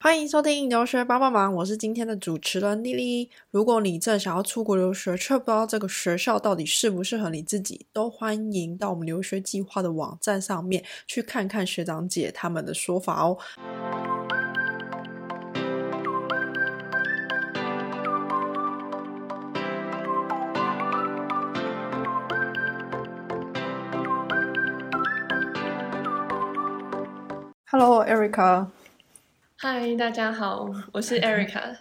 欢迎收听留学帮帮忙，我是今天的主持人丽丽。如果你正想要出国留学，却不知道这个学校到底适不适合你自己，都欢迎到我们留学计划的网站上面去看看学长姐他们的说法哦。Hello, Erica。嗨，大家好，我是 Erica。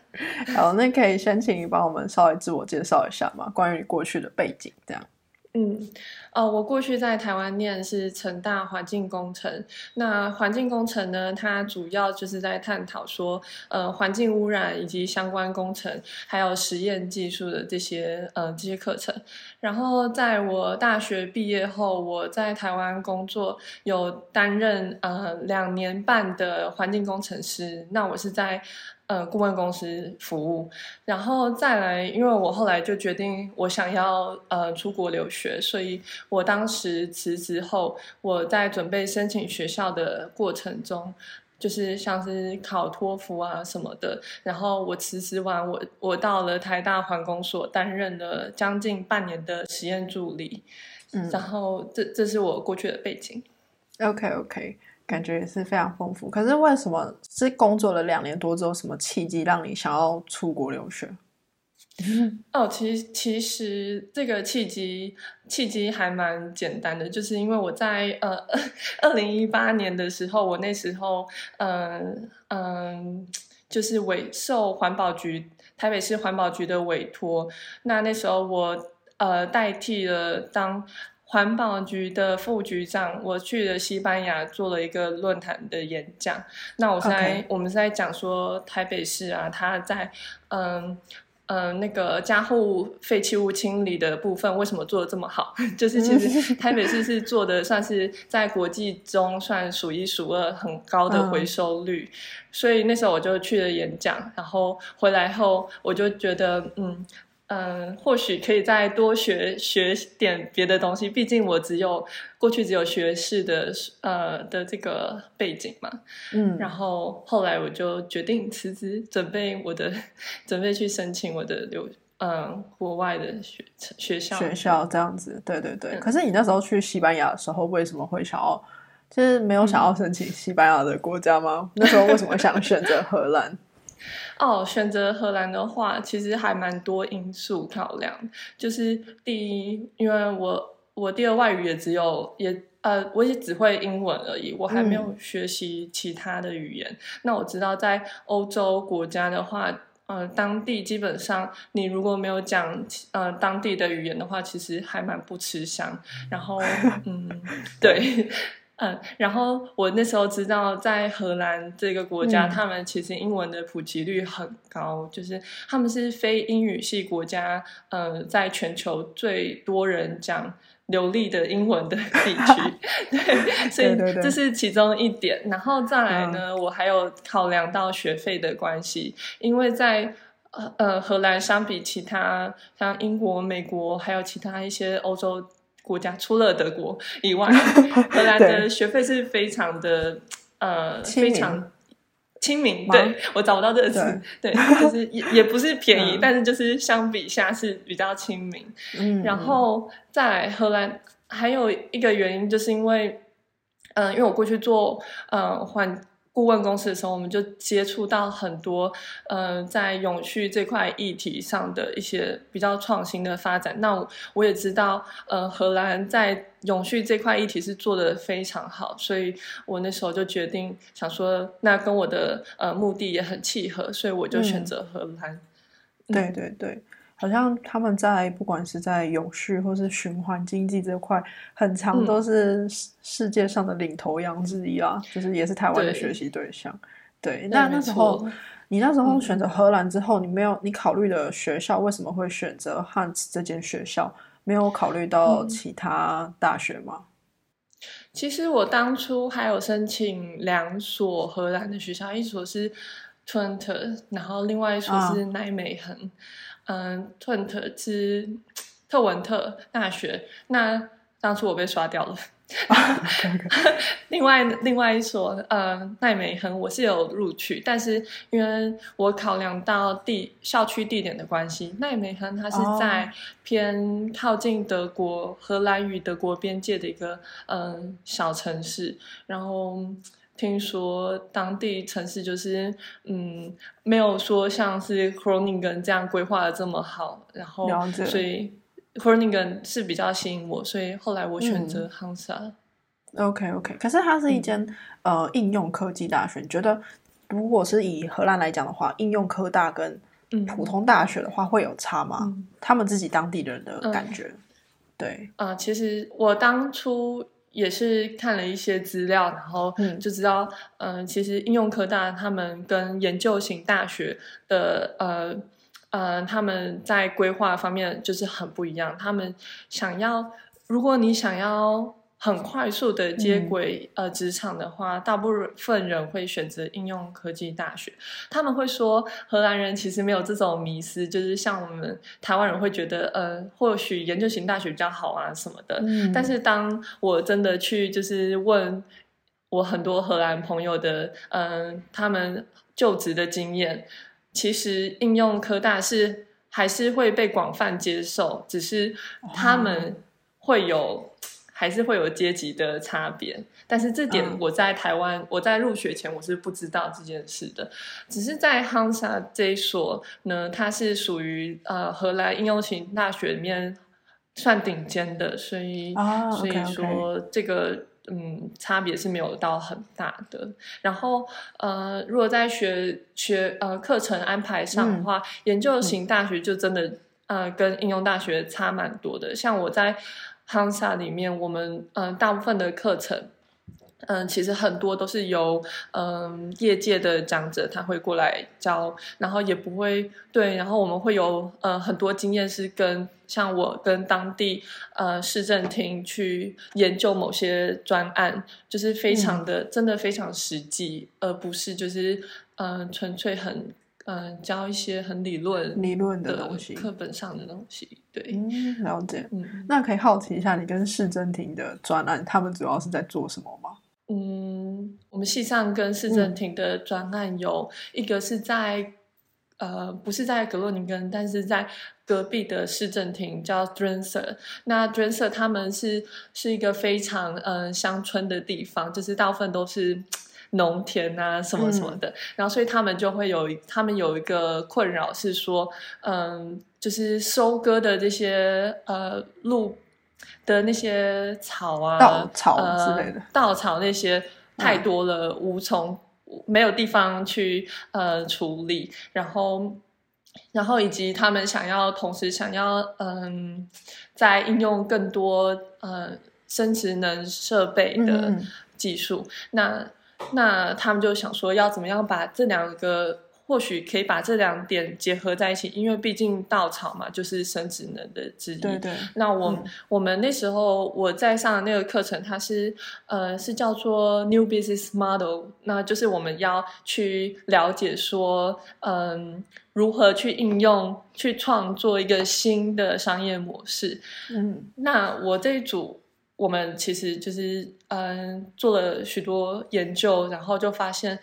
好，那可以先请你帮我们稍微自我介绍一下吗？关于过去的背景，这样。嗯，哦，我过去在台湾念是成大环境工程。那环境工程呢，它主要就是在探讨说，呃，环境污染以及相关工程，还有实验技术的这些呃这些课程。然后在我大学毕业后，我在台湾工作，有担任呃两年半的环境工程师。那我是在。呃，顾问公司服务，然后再来，因为我后来就决定我想要呃出国留学，所以我当时辞职后，我在准备申请学校的过程中，就是像是考托福啊什么的，然后我辞职完，我我到了台大环工所担任了将近半年的实验助理，嗯，然后这这是我过去的背景。OK OK。感觉也是非常丰富，可是为什么是工作了两年多之后，什么契机让你想要出国留学？哦，其实其实这个契机契机还蛮简单的，就是因为我在呃二零一八年的时候，我那时候嗯嗯就是委受环保局台北市环保局的委托，那那时候我呃代替了当。环保局的副局长，我去了西班牙做了一个论坛的演讲。那我在我们是在讲说台北市啊，它在嗯嗯那个家户废弃物清理的部分为什么做的这么好？就是其实台北市是做的算是在国际中算数一数二很高的回收率。所以那时候我就去了演讲，然后回来后我就觉得嗯。嗯，或许可以再多学学点别的东西。毕竟我只有过去只有学士的呃的这个背景嘛。嗯，然后后来我就决定辞职，准备我的准备去申请我的留嗯国外的学学校学校这样子。对对对。可是你那时候去西班牙的时候，为什么会想要就是没有想要申请西班牙的国家吗？那时候为什么想选择荷兰？哦，选择荷兰的话，其实还蛮多因素考量。就是第一，因为我我第二外语也只有也呃，我也只会英文而已，我还没有学习其他的语言。那我知道在欧洲国家的话，呃，当地基本上你如果没有讲呃当地的语言的话，其实还蛮不吃香。然后，嗯，对。嗯，然后我那时候知道，在荷兰这个国家，他们其实英文的普及率很高，就是他们是非英语系国家，呃，在全球最多人讲流利的英文的地区，对，所以这是其中一点。然后再来呢，我还有考量到学费的关系，因为在呃荷兰相比其他像英国、美国还有其他一些欧洲。国家 除了德国以外，荷兰的学费是非常的呃非常亲民。对我找不到这个词，对，就是也也不是便宜，但是就是相比下是比较亲民。嗯，然后在荷兰还有一个原因，就是因为嗯，因为我过去做呃换。顾问公司的时候，我们就接触到很多，呃，在永续这块议题上的一些比较创新的发展。那我也知道，呃，荷兰在永续这块议题是做的非常好，所以我那时候就决定想说，那跟我的呃目的也很契合，所以我就选择荷兰。对对对。好像他们在不管是在永续或是循环经济这块，很长都是世界上的领头羊之一啊，就是也是台湾的学习对象。对，那那时候你那时候选择荷兰之后，你没有你考虑的学校为什么会选择汉斯这间学校？没有考虑到其他大学吗？其实我当初还有申请两所荷兰的学校，一所是 Twente，然后另外一所是奈美恒。嗯，特特之特文特大学，那当初我被刷掉了，另外，另外一所呃奈美亨我是有录取，但是因为我考量到地校区地点的关系，奈美亨它是在偏靠近德国荷兰与德国边界的一个嗯小城市，然后听说当地城市就是嗯没有说像是 Kroningen 这样规划的这么好，然后所以。o r n i n g e n 是比较吸引我，所以后来我选择 Hansa。OK OK，可是它是一间呃应用科技大学，你觉得如果是以荷兰来讲的话，应用科大跟普通大学的话会有差吗？他们自己当地人的感觉？对，啊，其实我当初也是看了一些资料，然后就知道，嗯，其实应用科大他们跟研究型大学的呃。呃，他们在规划方面就是很不一样。他们想要，如果你想要很快速的接轨呃职场的话，大部分人会选择应用科技大学。他们会说，荷兰人其实没有这种迷思，就是像我们台湾人会觉得，呃，或许研究型大学比较好啊什么的。但是当我真的去就是问我很多荷兰朋友的，嗯，他们就职的经验。其实应用科大是还是会被广泛接受，只是他们会有还是会有阶级的差别。但是这点我在台湾，我在入学前我是不知道这件事的。只是在 Hansa 这一所呢，它是属于呃荷兰应用型大学里面算顶尖的，所以所以说这个。嗯，差别是没有到很大的。然后，呃，如果在学学呃课程安排上的话，研究型大学就真的呃跟应用大学差蛮多的。像我在 Hansa 里面，我们嗯大部分的课程。嗯，其实很多都是由嗯业界的长者他会过来教，然后也不会对，然后我们会有呃很多经验是跟像我跟当地呃市政厅去研究某些专案，就是非常的真的非常实际，而不是就是嗯纯粹很嗯教一些很理论理论的东西课本上的东西。对，嗯，了解。嗯，那可以好奇一下，你跟市政厅的专案，他们主要是在做什么吗？嗯，我们系上跟市政厅的专案有一个是在呃，不是在格洛宁根，但是在隔壁的市政厅叫 Drenser。那 Drenser 他们是是一个非常呃乡村的地方，就是大部分都是农田啊什么什么的。然后所以他们就会有他们有一个困扰是说，嗯，就是收割的这些呃路。的那些草啊，稻草之类的，稻草那些太多了，无从没有地方去呃处理，然后然后以及他们想要同时想要嗯，在应用更多呃生殖能设备的技术，那那他们就想说要怎么样把这两个。或许可以把这两点结合在一起，因为毕竟稻草嘛，就是生殖能的之一。对对。那我我们那时候我在上的那个课程，它是呃是叫做 New Business Model，那就是我们要去了解说，嗯，如何去应用、去创作一个新的商业模式。嗯。那我这一组，我们其实就是嗯做了许多研究，然后就发现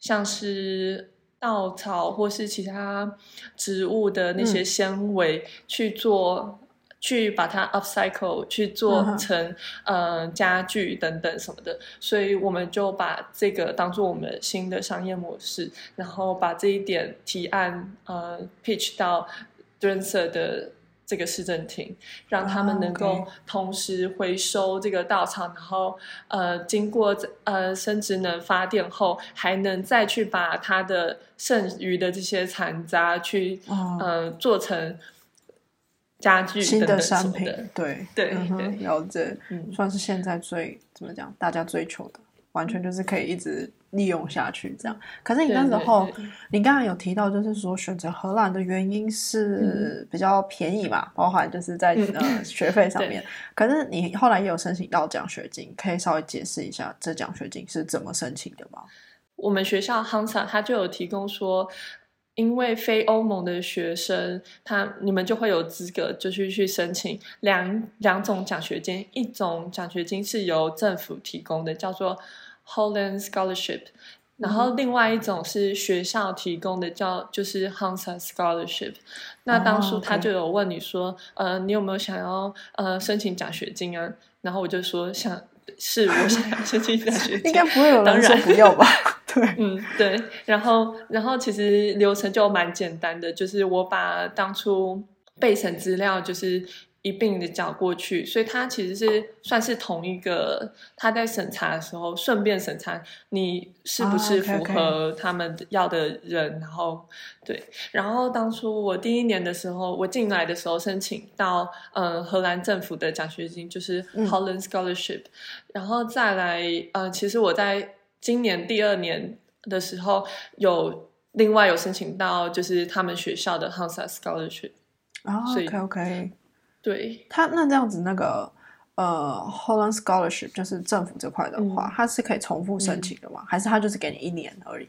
像是。稻草或是其他植物的那些纤维去做，去把它 upcycle 去做成呃家具等等什么的，所以我们就把这个当做我们新的商业模式，然后把这一点提案呃 pitch 到 d r e n s e r 的。这个市政厅，让他们能够同时回收这个稻草，然后呃，经过呃生殖能发电后，还能再去把它的剩余的这些残渣去呃做成家具新的商品。对对对，了解，算是现在最怎么讲，大家追求的，完全就是可以一直。利用下去，这样。可是你那时候，你刚刚有提到，就是说选择荷兰的原因是比较便宜嘛，包含就是在呃学费上面。可是你后来也有申请到奖学金，可以稍微解释一下这奖学金是怎么申请的吗？我们学校 Hansa 他就有提供说，因为非欧盟的学生，他你们就会有资格，就是去申请两两种奖学金，一种奖学金是由政府提供的，叫做 Holland Scholarship，然后另外一种是学校提供的，叫就是 Hansa Scholarship。那当初他就有问你说，呃，你有没有想要呃申请奖学金啊？然后我就说想。是我想要申请奖学金，应该不会有人说不要吧？对，嗯，对。然后，然后其实流程就蛮简单的，就是我把当初备审资料就是。一并的缴过去，所以他其实是算是同一个，他在审查的时候顺便审查你是不是符合他们要的人，然后对，然后当初我第一年的时候，我进来的时候申请到呃荷兰政府的奖学金，就是 Holland Scholarship，然后再来呃，其实我在今年第二年的时候有另外有申请到就是他们学校的 Hansa Scholarship，啊，OK OK。对他那这样子那个呃，Holland Scholarship 就是政府这块的话，它是可以重复申请的吗？还是它就是给你一年而已？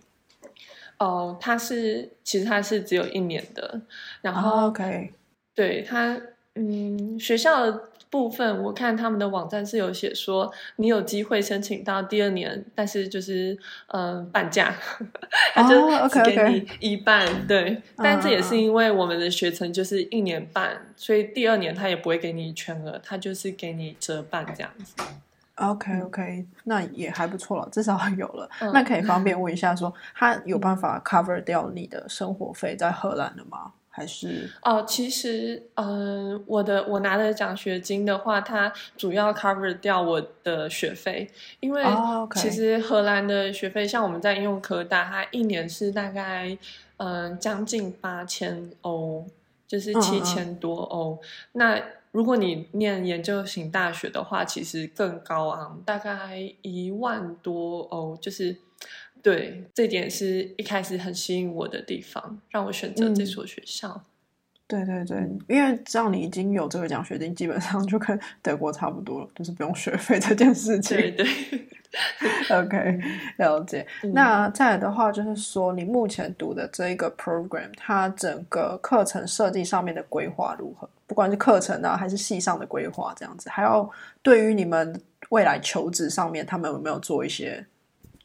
哦，它是其实它是只有一年的，然后 OK，对他嗯学校。部分我看他们的网站是有写说，你有机会申请到第二年，但是就是嗯半价，他就只给你一半，对。但这也是因为我们的学程就是一年半，所以第二年他也不会给你全额，他就是给你折半这样子。OK OK，那也还不错了，至少有了。那可以方便 问一下，说他有办法 cover 掉你的生活费在荷兰的吗？还是哦，其实，嗯，我的我拿的奖学金的话，它主要 cover 掉我的学费，因为其实荷兰的学费，像我们在应用科大，它一年是大概嗯将近八千欧，就是七千多欧。那如果你念研究型大学的话，其实更高昂，大概一万多欧，就是。对，这点是一开始很吸引我的地方，让我选择这所学校。对对对，因为只要你已经有这个奖学金，基本上就跟德国差不多了，就是不用学费这件事情。对对，OK，了解。那再来的话，就是说你目前读的这一个 program，它整个课程设计上面的规划如何？不管是课程啊，还是系上的规划，这样子，还要对于你们未来求职上面，他们有没有做一些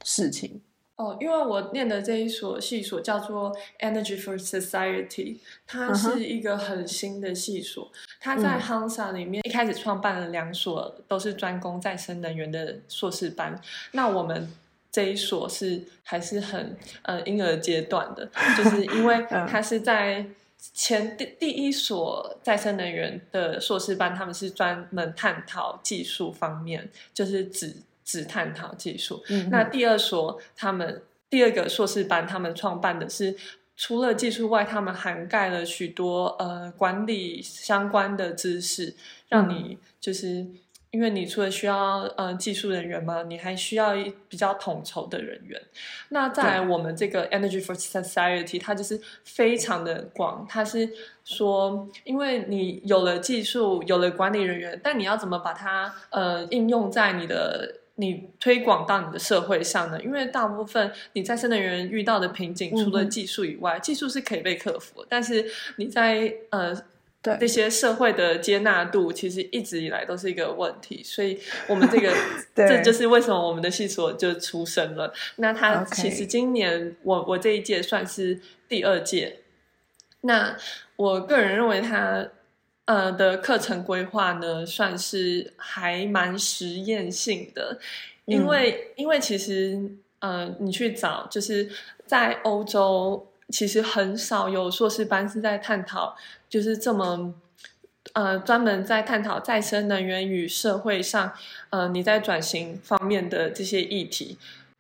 事情？哦，因为我念的这一所系所叫做 Energy for Society，它是一个很新的系所。它在 Hansa 里面一开始创办了两所，都是专攻再生能源的硕士班。那我们这一所是还是很呃婴儿阶段的，就是因为 它是在前第第一所再生能源的硕士班，他们是专门探讨技术方面，就是指。只探讨技术。那第二所他们第二个硕士班，他们创办的是除了技术外，他们涵盖了许多呃管理相关的知识，让你就是因为你除了需要呃技术人员嘛，你还需要比较统筹的人员。那在我们这个 Energy for Society，它就是非常的广，它是说，因为你有了技术，有了管理人员，但你要怎么把它呃应用在你的你推广到你的社会上呢？因为大部分你在生能源遇到的瓶颈，除了技术以外，技术是可以被克服。但是你在呃，对这些社会的接纳度，其实一直以来都是一个问题。所以，我们这个 这就是为什么我们的系所就出生了。那他其实今年我我这一届算是第二届。那我个人认为他。呃的课程规划呢，算是还蛮实验性的，因为因为其实呃，你去找就是在欧洲，其实很少有硕士班是在探讨就是这么呃专门在探讨再生能源与社会上呃你在转型方面的这些议题。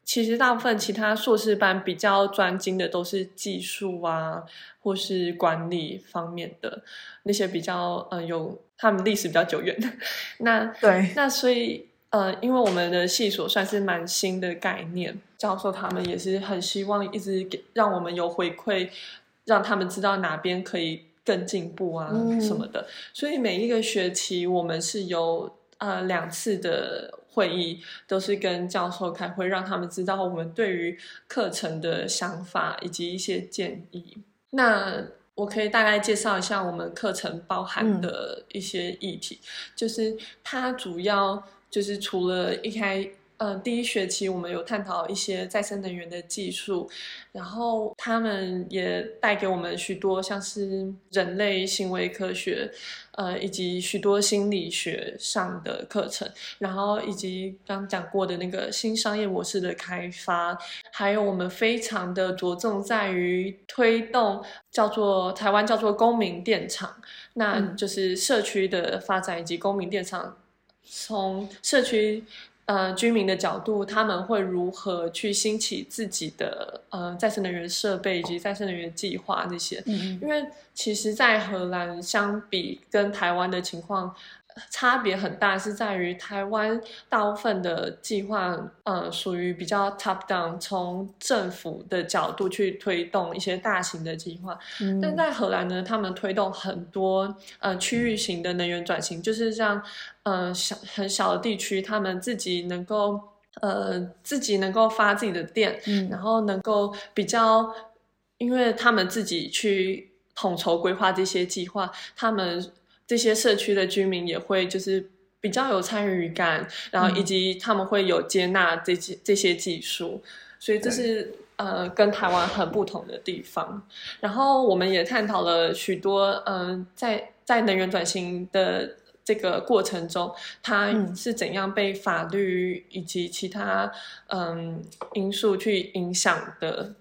其实大部分其他硕士班比较专精的都是技术啊，或是管理方面的那些比较呃有他们历史比较久远的。那对，那所以呃，因为我们的系所算是蛮新的概念，教授他们也是很希望一直给让我们有回馈，让他们知道哪边可以更进步啊什么的。所以每一个学期我们是有呃两次的。会议都是跟教授开会，让他们知道我们对于课程的想法以及一些建议。那我可以大概介绍一下我们课程包含的一些议题，就是它主要就是除了一开。嗯，第一学期我们有探讨一些再生能源的技术，然后他们也带给我们许多像是人类行为科学，呃，以及许多心理学上的课程，然后以及刚讲过的那个新商业模式的开发，还有我们非常的着重在于推动叫做台湾叫做公民电厂，那就是社区的发展以及公民电厂从社区。呃，居民的角度，他们会如何去兴起自己的呃再生能源设备以及再生能源计划这些？嗯，因为其实，在荷兰相比跟台湾的情况。差别很大，是在于台湾大部分的计划，呃，属于比较 top down，从政府的角度去推动一些大型的计划。但在荷兰呢，他们推动很多呃区域型的能源转型，就是像呃小很小的地区，他们自己能够呃自己能够发自己的电，然后能够比较，因为他们自己去统筹规划这些计划，他们。这些社区的居民也会就是比较有参与感，然后以及他们会有接纳这些这些技术，所以这是呃跟台湾很不同的地方。然后我们也探讨了许多，嗯，在在能源转型的这个过程中，它是怎样被法律以及其他嗯因素去影响的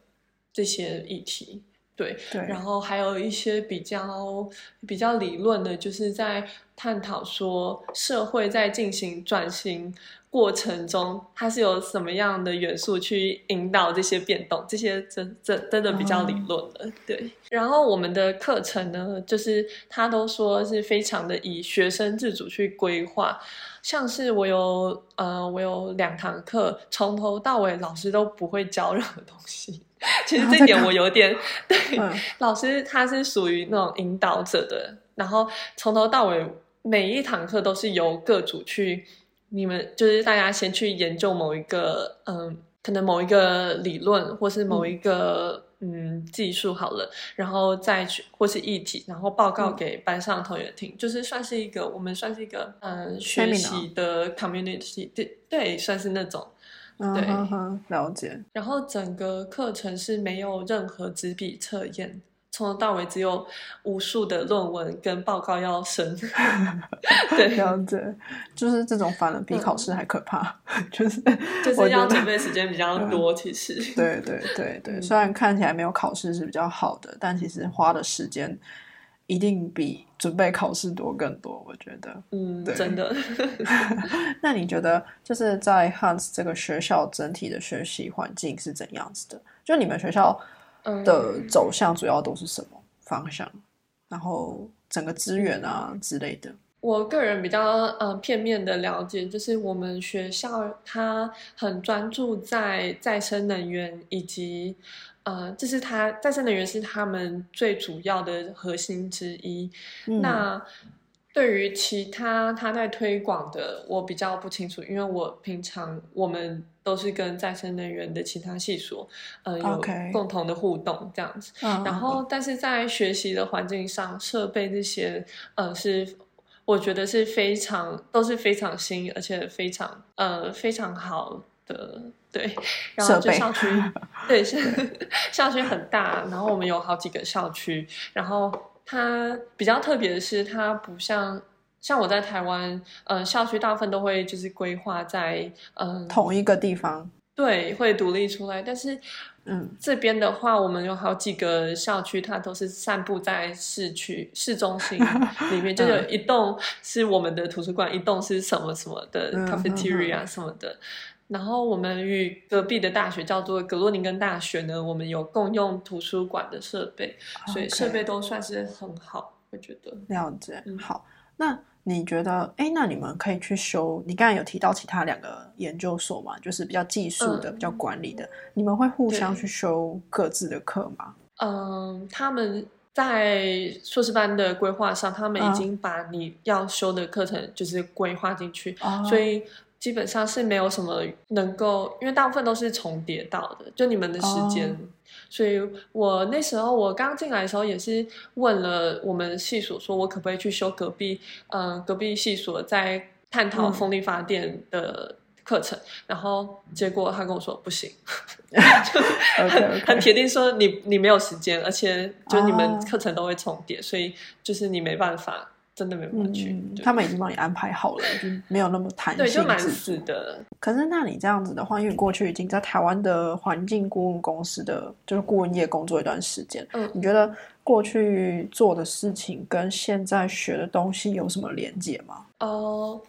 这些议题。对，然后还有一些比较比较理论的，就是在探讨说社会在进行转型过程中，它是有什么样的元素去引导这些变动，这些真真真的比较理论了。对，然后我们的课程呢，就是他都说是非常的以学生自主去规划，像是我有呃我有两堂课，从头到尾老师都不会教任何东西。其实这点我有点对老师，他是属于那种引导者的，然后从头到尾每一堂课都是由各组去，你们就是大家先去研究某一个嗯，可能某一个理论或是某一个嗯技术好了，然后再去或是议题，然后报告给班上同学听，就是算是一个我们算是一个嗯学习的 community，对对，算是那种。对，了解。然后整个课程是没有任何纸笔测验，从头到尾只有无数的论文跟报告要审。对，了解。就是这种反而比考试还可怕，就是 就是要准备时间比较多。其实，对对对对，虽然看起来没有考试是比较好的，但其实花的时间。一定比准备考试多更多，我觉得。嗯，真的。那你觉得就是在 Hans 这个学校整体的学习环境是怎样子的？就你们学校的走向主要都是什么方向？然后整个资源啊之类的。我个人比较呃片面的了解，就是我们学校它很专注在再生能源以及。呃，这是他再生能源是他们最主要的核心之一。那对于其他他在推广的，我比较不清楚，因为我平常我们都是跟再生能源的其他系所，呃，有共同的互动这样子。然后，但是在学习的环境上，设备这些，呃，是我觉得是非常都是非常新，而且非常呃非常好的。对，然后就校区，对，是校区很大，然后我们有好几个校区，然后它比较特别的是，它不像像我在台湾，呃，校区大部分都会就是规划在嗯同一个地方，对，会独立出来，但是嗯这边的话，我们有好几个校区，它都是散布在市区市中心 里面，就有一栋是我们的图书馆，一栋是什么什么的 cafeteria 什么的。然后我们与隔壁的大学叫做格洛宁根大学呢，我们有共用图书馆的设备，所以设备都算是很好，我觉得。了解，好。那你觉得，哎，那你们可以去修？你刚才有提到其他两个研究所嘛，就是比较技术的、比较管理的，你们会互相去修各自的课吗？嗯，他们在硕士班的规划上，他们已经把你要修的课程就是规划进去，所以。基本上是没有什么能够，因为大部分都是重叠到的，就你们的时间。所以我那时候我刚进来的时候也是问了我们系所，说我可不可以去修隔壁，嗯，隔壁系所在探讨风力发电的课程，然后结果他跟我说不行，就很很铁定说你你没有时间，而且就你们课程都会重叠，所以就是你没办法。真的没办法去，他们已经帮你安排好了，就没有那么弹性。对，就蛮死的。可是，那你这样子的话，因为过去已经在台湾的环境顾问公司的就是顾问业工作一段时间，嗯，你觉得过去做的事情跟现在学的东西有什么连接吗？哦。呃，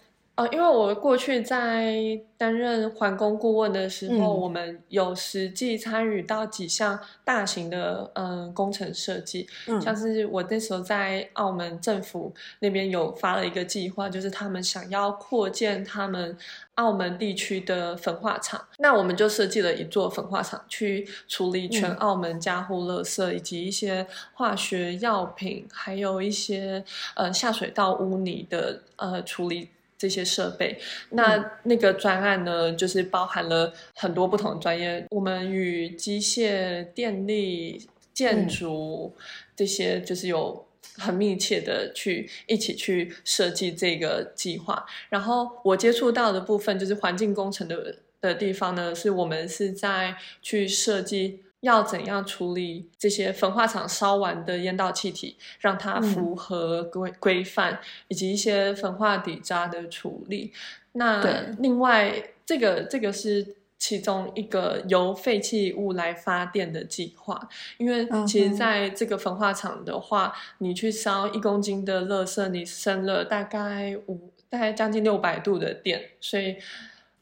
因为我过去在担任环工顾问的时候，我们有实际参与到几项大型的嗯工程设计，嗯。像是我那时候在澳门政府那边有发了一个计划，就是他们想要扩建他们澳门地区的焚化厂，那我们就设计了一座焚化厂，去处理全澳门家户垃圾以及一些化学药品，还有一些呃下水道污泥的呃处理。这些设备，那那个专案呢，就是包含了很多不同的专业。我们与机械、电力、建筑这些，就是有很密切的去一起去设计这个计划。然后我接触到的部分，就是环境工程的的地方呢，是我们是在去设计。要怎样处理这些焚化厂烧完的烟道气体，让它符合规规范，以及一些焚化底渣的处理。那另外，这个这个是其中一个由废弃物来发电的计划。因为其实在这个焚化厂的话，你去烧一公斤的垃圾，你生了大概五大概将近六百度的电，所以。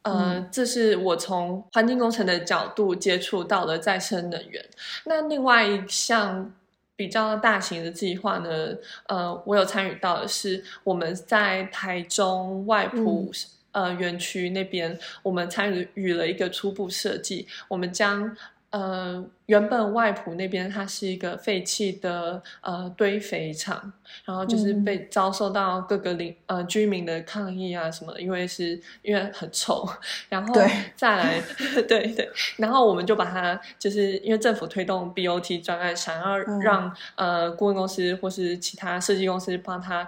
嗯，这是我从环境工程的角度接触到的再生能源。那另外一项比较大型的计划呢？呃，我有参与到的是我们在台中外埔呃园区那边，我们参与了一个初步设计，我们将。呃，原本外埔那边它是一个废弃的呃堆肥场，然后就是被遭受到各个邻呃居民的抗议啊什么，因为是因为很臭，然后再来 对对，然后我们就把它就是因为政府推动 BOT 专案，想要让呃顾问公司或是其他设计公司帮他。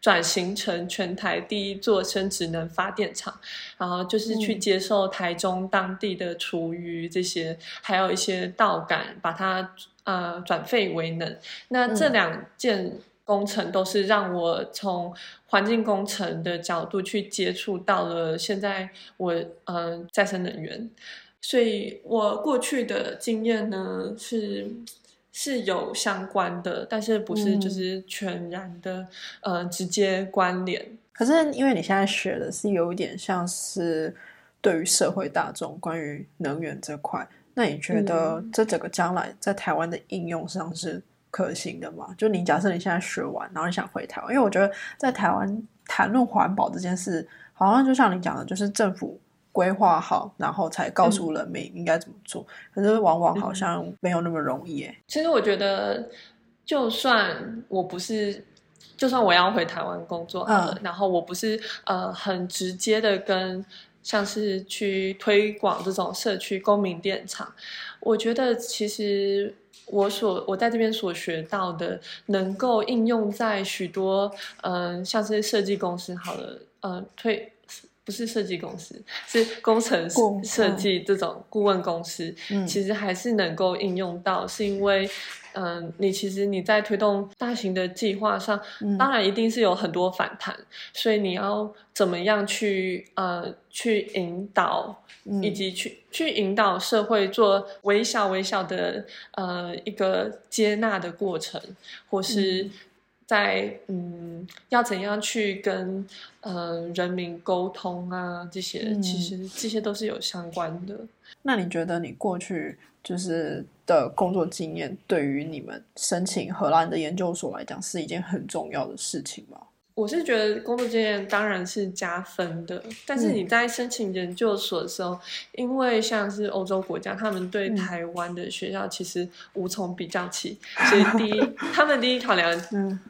转型成全台第一座生殖能发电厂，然后就是去接受台中当地的厨余这些，还有一些稻杆，把它呃转废为能。那这两件工程都是让我从环境工程的角度去接触到了现在我嗯再生能源，所以我过去的经验呢是。是有相关的，但是不是就是全然的呃直接关联。可是因为你现在学的是有一点像是对于社会大众关于能源这块，那你觉得这整个将来在台湾的应用上是可行的吗？就你假设你现在学完，然后你想回台湾，因为我觉得在台湾谈论环保这件事，好像就像你讲的，就是政府。规划好，然后才告诉人民应该怎么做。可是往往好像没有那么容易。哎，其实我觉得，就算我不是，就算我要回台湾工作，嗯，然后我不是呃很直接的跟像是去推广这种社区公民电厂，我觉得其实我所我在这边所学到的，能够应用在许多嗯像是设计公司好了，呃推。不是设计公司，是工程设计这种顾问公司，其实还是能够应用到，是因为，嗯，你其实你在推动大型的计划上，当然一定是有很多反弹，所以你要怎么样去呃去引导，以及去去引导社会做微小微小的呃一个接纳的过程，或是。在嗯，要怎样去跟呃人民沟通啊？这些其实这些都是有相关的。那你觉得你过去就是的工作经验，对于你们申请荷兰的研究所来讲，是一件很重要的事情吗？我是觉得工作经验当然是加分的，但是你在申请研究所的时候，因为像是欧洲国家，他们对台湾的学校其实无从比较起，所以第一，他们第一考量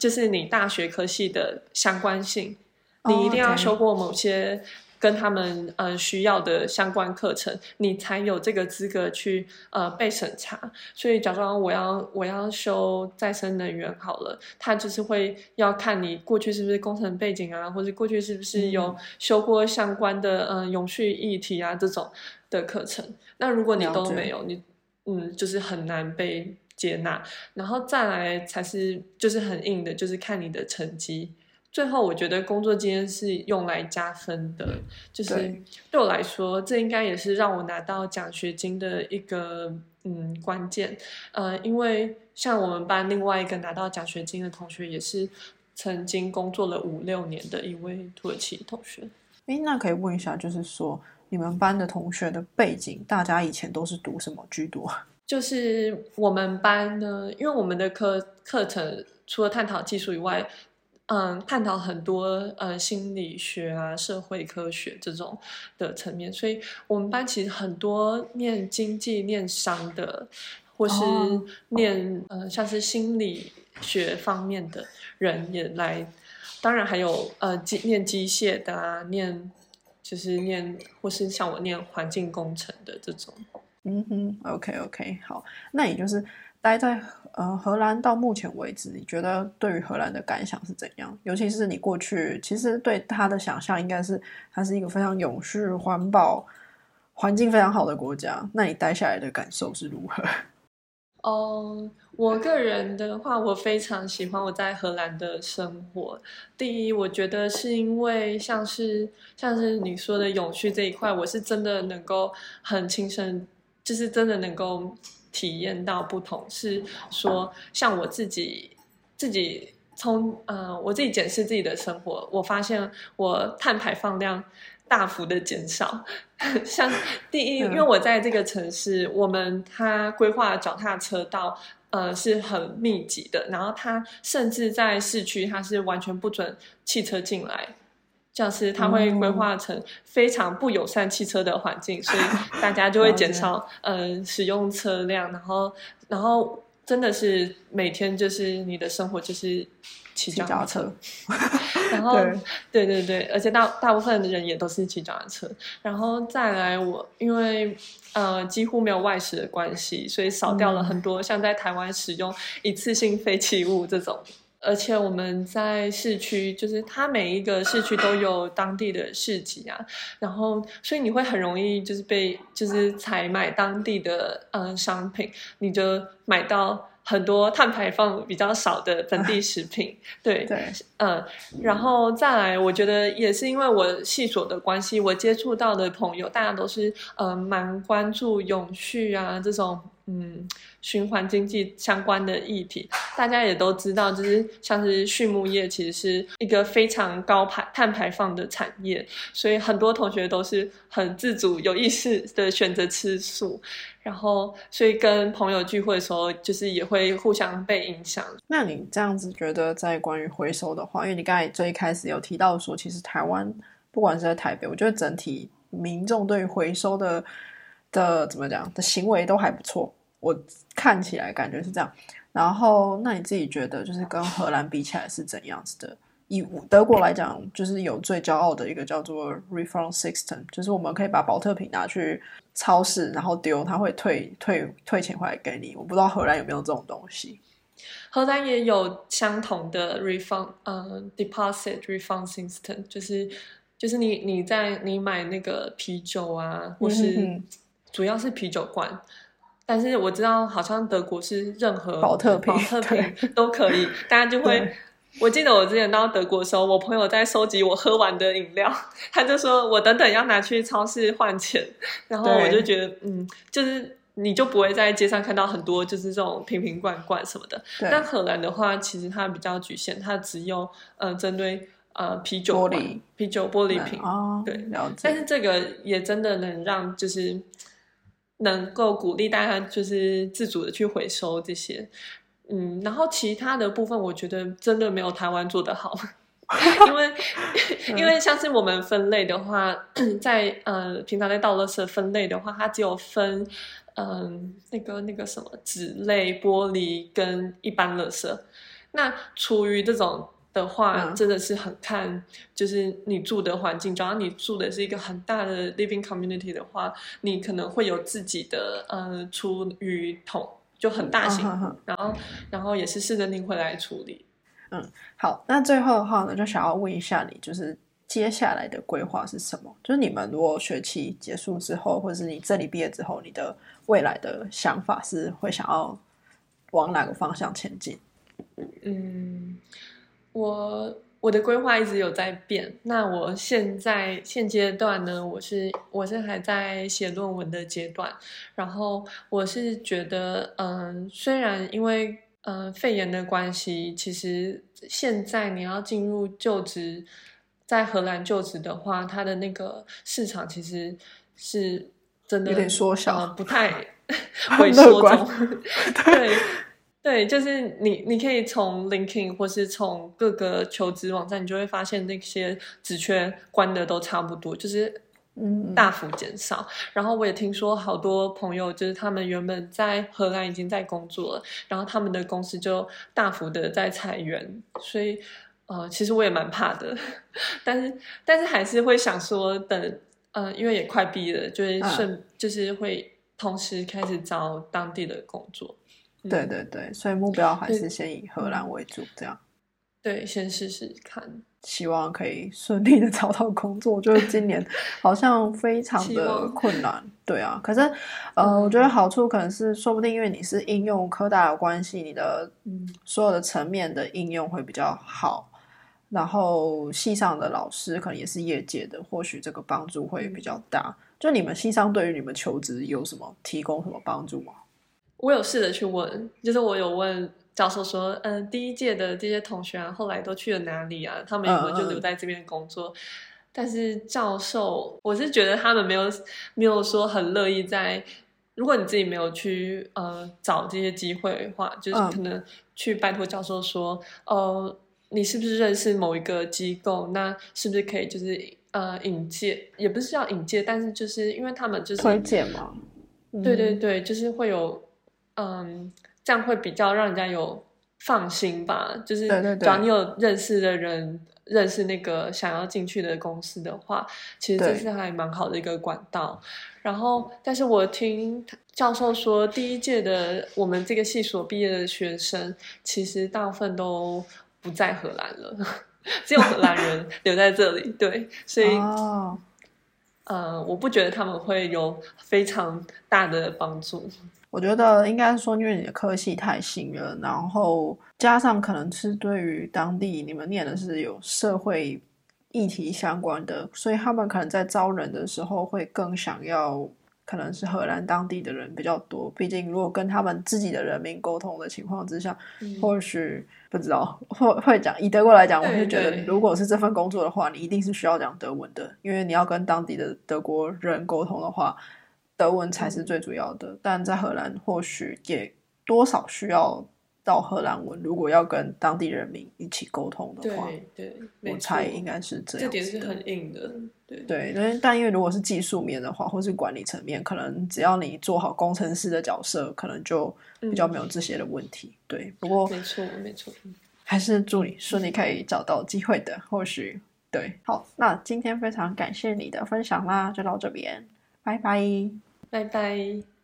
就是你大学科系的相关性，你一定要修过某些跟他们呃需要的相关课程，你才有这个资格去呃被审查。所以，假装我要我要修再生能源好了，他就是会要看你过去是不是工程背景啊，或者过去是不是有修过相关的嗯永续议题啊这种的课程。那如果你都没有，你嗯就是很难被接纳。然后再来才是就是很硬的，就是看你的成绩。最后，我觉得工作经验是用来加分的，就是对我来说，这应该也是让我拿到奖学金的一个嗯关键。呃，因为像我们班另外一个拿到奖学金的同学，也是曾经工作了五六年的一位土耳其同学。诶，那可以问一下，就是说你们班的同学的背景，大家以前都是读什么居多？就是我们班呢，因为我们的课课程除了探讨技术以外。嗯，探讨很多呃心理学啊、社会科学这种的层面，所以我们班其实很多念经济、念商的，或是念呃像是心理学方面的人也来，当然还有呃机念机械的啊，念就是念或是像我念环境工程的这种。嗯哼，OK OK，好，那也就是待在。呃，荷兰到目前为止，你觉得对于荷兰的感想是怎样？尤其是你过去其实对它的想象，应该是它是一个非常永续、环保、环境非常好的国家。那你待下来的感受是如何？哦，我个人的话，我非常喜欢我在荷兰的生活。第一，我觉得是因为像是像是你说的永续这一块，我是真的能够很亲身，就是真的能够。体验到不同是说，像我自己自己从呃我自己检视自己的生活，我发现我碳排放量大幅的减少。像第一，因为我在这个城市，我们它规划脚踏车道呃是很密集的，然后它甚至在市区它是完全不准汽车进来。像是它会规划成非常不友善汽车的环境，所以大家就会减少呃使用车辆，然后然后真的是每天就是你的生活就是骑脚踏车，然后对。对对，而且大大部分的人也都是骑脚踏车，然后再来我因为呃几乎没有外食的关系，所以少掉了很多像在台湾使用一次性废弃物这种。而且我们在市区，就是它每一个市区都有当地的市集啊，然后所以你会很容易就是被就是采买当地的呃商品，你就买到很多碳排放比较少的本地食品。对 对，嗯，然后再来，我觉得也是因为我系所的关系，我接触到的朋友大家都是呃蛮关注永续啊这种。嗯，循环经济相关的议题，大家也都知道，就是像是畜牧业，其实是一个非常高排碳排放的产业，所以很多同学都是很自主、有意识的选择吃素，然后所以跟朋友聚会的时候，就是也会互相被影响。那你这样子觉得，在关于回收的话，因为你刚才最一开始有提到说，其实台湾不管是在台北，我觉得整体民众对于回收的的怎么讲的行为都还不错。我看起来感觉是这样，然后那你自己觉得就是跟荷兰比起来是怎样子的？以德国来讲，就是有最骄傲的一个叫做 refund system，就是我们可以把保特瓶拿去超市，然后丢，他会退退退钱回来给你。我不知道荷兰有没有这种东西。荷兰也有相同的 refund，嗯，deposit refund system，就是就是你你在你买那个啤酒啊，或是主要是啤酒罐。但是我知道，好像德国是任何保特瓶、保特瓶 都可以，大家就会。我记得我之前到德国的时候，我朋友在收集我喝完的饮料，他就说我等等要拿去超市换钱，然后我就觉得，嗯，就是你就不会在街上看到很多就是这种瓶瓶罐罐什么的。但荷兰的话，其实它比较局限，它只有呃针对呃啤酒玻璃、啤酒玻璃瓶哦，对，了解。但是这个也真的能让就是。能够鼓励大家就是自主的去回收这些，嗯，然后其他的部分我觉得真的没有台湾做的好，因为因为像是我们分类的话，在呃平常在倒垃圾分类的话，它只有分嗯那个那个什么纸类、玻璃跟一般垃圾。那处于这种的话，真的是很看，就是你住的环境。只要你住的是一个很大的 living community 的话，你可能会有自己的呃厨余桶，就很大型，然后然后也是市政厅会来处理。嗯，好，那最后的话呢，就想要问一下你，就是接下来的规划是什么？就是你们如果学期结束之后，或者是你这里毕业之后，你的未来的想法是会想要往哪个方向前进？嗯，我我的规划一直有在变。那我现在现阶段呢，我是我是还在写论文的阶段。然后我是觉得，嗯，虽然因为嗯肺炎的关系，其实现在你要进入就职，在荷兰就职的话，它的那个市场其实是真的有点缩小，不太 会缩中，对。对，就是你，你可以从 LinkedIn 或是从各个求职网站，你就会发现那些职缺关的都差不多，就是嗯大幅减少。然后我也听说好多朋友，就是他们原本在荷兰已经在工作了，然后他们的公司就大幅的在裁员，所以呃，其实我也蛮怕的，但是但是还是会想说等，呃，因为也快毕业了，就是顺就是会同时开始找当地的工作。对对对，所以目标还是先以荷兰为主，这样。对，先试试看，希望可以顺利的 找到工作。就是今年好像非常的困难，对啊。可是，呃，我觉得好处可能是，说不定因为你是应用科大的关系，你的所有的层面的应用会比较好。然后系上的老师可能也是业界的，或许这个帮助会比较大。就你们系上对于你们求职有什么提供什么帮助吗？我有试着去问，就是我有问教授说，嗯，第一届的这些同学啊，后来都去了哪里啊？他们有没有就留在这边工作？但是教授，我是觉得他们没有没有说很乐意在。如果你自己没有去呃找这些机会的话，就是可能去拜托教授说，哦，你是不是认识某一个机构？那是不是可以就是呃引荐？也不是叫引荐，但是就是因为他们就是推荐嘛。对对对，就是会有。嗯，这样会比较让人家有放心吧。就是只要你有认识的人，认识那个想要进去的公司的话，其实这是还蛮好的一个管道。然后，但是我听教授说，第一届的我们这个系所毕业的学生，其实大部分都不在荷兰了，只有荷兰人留在这里。对，所以，呃，我不觉得他们会有非常大的帮助。我觉得应该说，因为你的科系太新了，然后加上可能是对于当地你们念的是有社会议题相关的，所以他们可能在招人的时候会更想要，可能是荷兰当地的人比较多。毕竟如果跟他们自己的人民沟通的情况之下，或许不知道会会讲。以德国来讲，我是觉得，如果是这份工作的话，你一定是需要讲德文的，因为你要跟当地的德国人沟通的话。德文才是最主要的，但在荷兰或许也多少需要到荷兰文。如果要跟当地人民一起沟通的话，对，我猜应该是这样。这点是很硬的，对对。但但因为如果是技术面的话，或是管理层面，可能只要你做好工程师的角色，可能就比较没有这些的问题。对，不过没错没错，还是祝你顺利可以找到机会的。或许对，好，那今天非常感谢你的分享啦，就到这边，拜拜。拜拜。